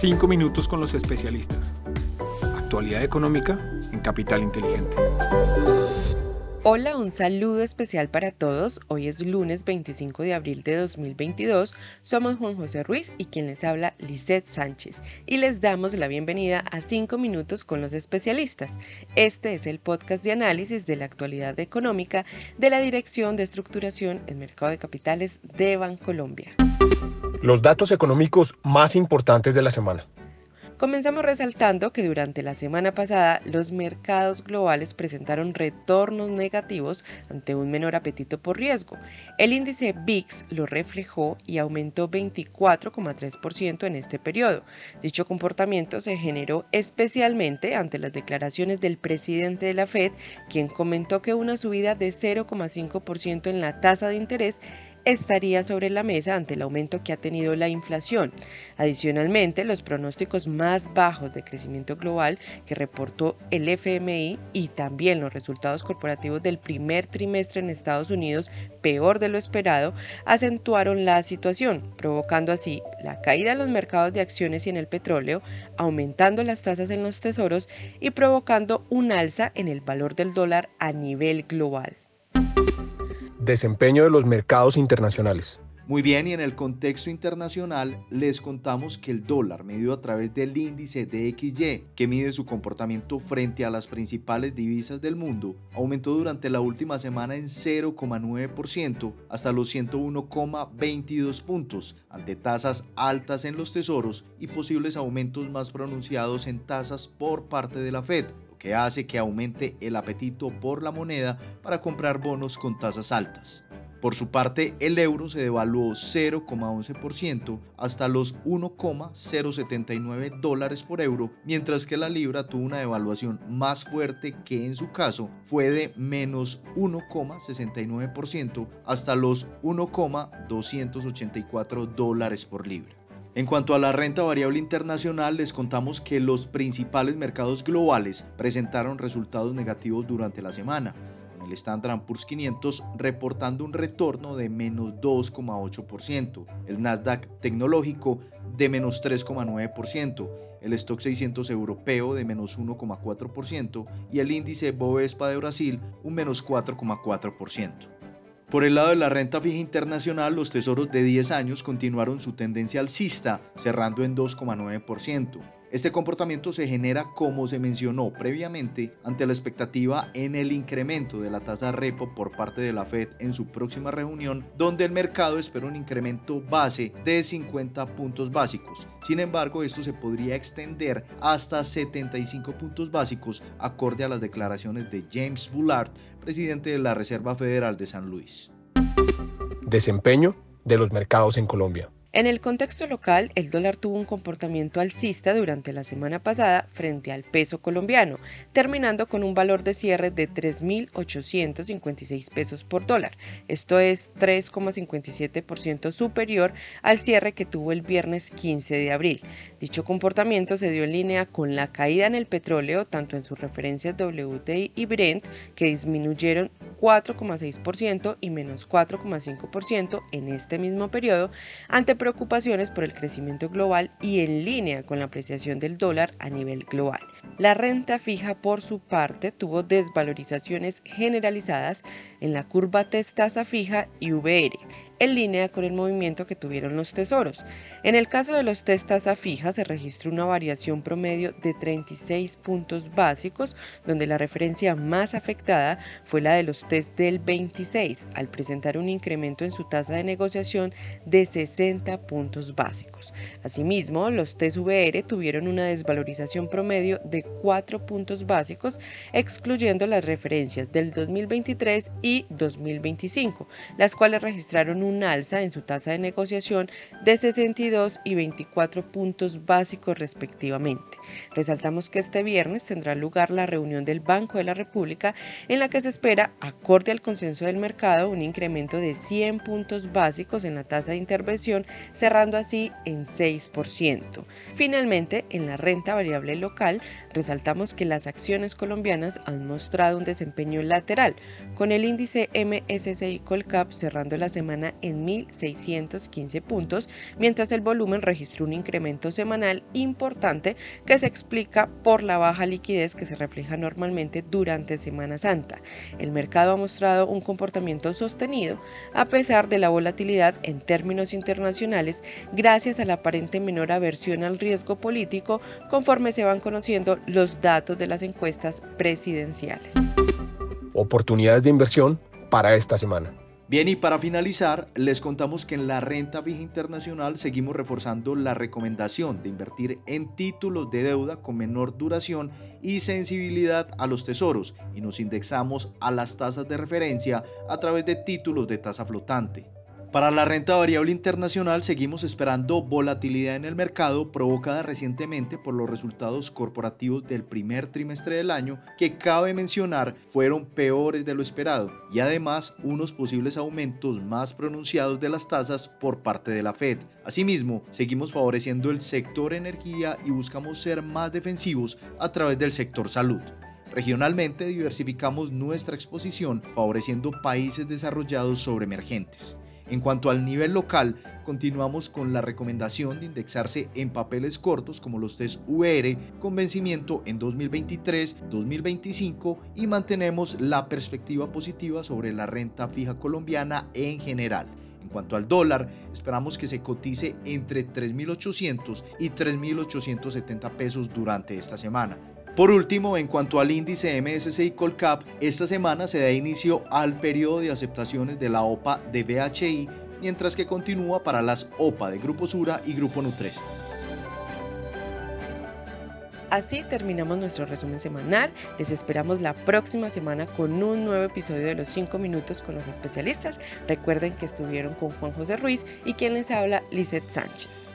Cinco minutos con los especialistas. Actualidad económica en Capital Inteligente. Hola, un saludo especial para todos. Hoy es lunes 25 de abril de 2022. Somos Juan José Ruiz y quien les habla Lisette Sánchez. Y les damos la bienvenida a 5 minutos con los especialistas. Este es el podcast de análisis de la actualidad económica de la Dirección de Estructuración en Mercado de Capitales de Bancolombia. Los datos económicos más importantes de la semana. Comenzamos resaltando que durante la semana pasada los mercados globales presentaron retornos negativos ante un menor apetito por riesgo. El índice VIX lo reflejó y aumentó 24,3% en este periodo. Dicho comportamiento se generó especialmente ante las declaraciones del presidente de la Fed, quien comentó que una subida de 0,5% en la tasa de interés estaría sobre la mesa ante el aumento que ha tenido la inflación. Adicionalmente, los pronósticos más bajos de crecimiento global que reportó el FMI y también los resultados corporativos del primer trimestre en Estados Unidos, peor de lo esperado, acentuaron la situación, provocando así la caída en los mercados de acciones y en el petróleo, aumentando las tasas en los tesoros y provocando un alza en el valor del dólar a nivel global. Desempeño de los mercados internacionales. Muy bien, y en el contexto internacional les contamos que el dólar, medido a través del índice DXY, que mide su comportamiento frente a las principales divisas del mundo, aumentó durante la última semana en 0,9% hasta los 101,22 puntos, ante tasas altas en los tesoros y posibles aumentos más pronunciados en tasas por parte de la Fed, que hace que aumente el apetito por la moneda para comprar bonos con tasas altas. Por su parte, el euro se devaluó 0,11% hasta los 1,079 dólares por euro, mientras que la libra tuvo una devaluación más fuerte que en su caso fue de menos 1,69% hasta los 1,284 dólares por libra. En cuanto a la renta variable internacional, les contamos que los principales mercados globales presentaron resultados negativos durante la semana, con el Standard Poor's 500 reportando un retorno de menos 2,8%, el Nasdaq tecnológico de menos 3,9%, el Stock 600 europeo de menos 1,4% y el índice Bovespa de Brasil un menos 4,4%. Por el lado de la renta fija internacional, los tesoros de 10 años continuaron su tendencia alcista, cerrando en 2,9%. Este comportamiento se genera, como se mencionó previamente, ante la expectativa en el incremento de la tasa repo por parte de la Fed en su próxima reunión, donde el mercado espera un incremento base de 50 puntos básicos. Sin embargo, esto se podría extender hasta 75 puntos básicos, acorde a las declaraciones de James Bullard, presidente de la Reserva Federal de San Luis. Desempeño de los mercados en Colombia. En el contexto local, el dólar tuvo un comportamiento alcista durante la semana pasada frente al peso colombiano, terminando con un valor de cierre de 3.856 pesos por dólar. Esto es 3,57% superior al cierre que tuvo el viernes 15 de abril. Dicho comportamiento se dio en línea con la caída en el petróleo, tanto en sus referencias WTI y Brent, que disminuyeron 4,6% y menos 4,5% en este mismo periodo, ante preocupaciones por el crecimiento global y en línea con la apreciación del dólar a nivel global. La renta fija, por su parte, tuvo desvalorizaciones generalizadas en la curva tasa fija y VR en línea con el movimiento que tuvieron los tesoros. En el caso de los test tasa fija se registró una variación promedio de 36 puntos básicos, donde la referencia más afectada fue la de los test del 26, al presentar un incremento en su tasa de negociación de 60 puntos básicos. Asimismo, los test VR tuvieron una desvalorización promedio de 4 puntos básicos, excluyendo las referencias del 2023 y 2025, las cuales registraron un un alza en su tasa de negociación de 62 y 24 puntos básicos respectivamente. Resaltamos que este viernes tendrá lugar la reunión del Banco de la República en la que se espera, acorde al consenso del mercado, un incremento de 100 puntos básicos en la tasa de intervención, cerrando así en 6%. Finalmente, en la renta variable local, resaltamos que las acciones colombianas han mostrado un desempeño lateral, con el índice MSCI Colcap cerrando la semana en 1.615 puntos, mientras el volumen registró un incremento semanal importante que se explica por la baja liquidez que se refleja normalmente durante Semana Santa. El mercado ha mostrado un comportamiento sostenido a pesar de la volatilidad en términos internacionales gracias a la aparente menor aversión al riesgo político conforme se van conociendo los datos de las encuestas presidenciales. Oportunidades de inversión para esta semana. Bien, y para finalizar, les contamos que en la renta fija internacional seguimos reforzando la recomendación de invertir en títulos de deuda con menor duración y sensibilidad a los tesoros y nos indexamos a las tasas de referencia a través de títulos de tasa flotante. Para la renta variable internacional seguimos esperando volatilidad en el mercado provocada recientemente por los resultados corporativos del primer trimestre del año que cabe mencionar fueron peores de lo esperado y además unos posibles aumentos más pronunciados de las tasas por parte de la Fed. Asimismo, seguimos favoreciendo el sector energía y buscamos ser más defensivos a través del sector salud. Regionalmente diversificamos nuestra exposición favoreciendo países desarrollados sobre emergentes. En cuanto al nivel local, continuamos con la recomendación de indexarse en papeles cortos como los test UR con vencimiento en 2023, 2025 y mantenemos la perspectiva positiva sobre la renta fija colombiana en general. En cuanto al dólar, esperamos que se cotice entre 3.800 y 3.870 pesos durante esta semana. Por último, en cuanto al índice MSCI Colcap, esta semana se da inicio al periodo de aceptaciones de la OPA de BHI, mientras que continúa para las OPA de Grupo Sura y Grupo Nutres. Así terminamos nuestro resumen semanal. Les esperamos la próxima semana con un nuevo episodio de los 5 minutos con los especialistas. Recuerden que estuvieron con Juan José Ruiz y quien les habla, Lizeth Sánchez.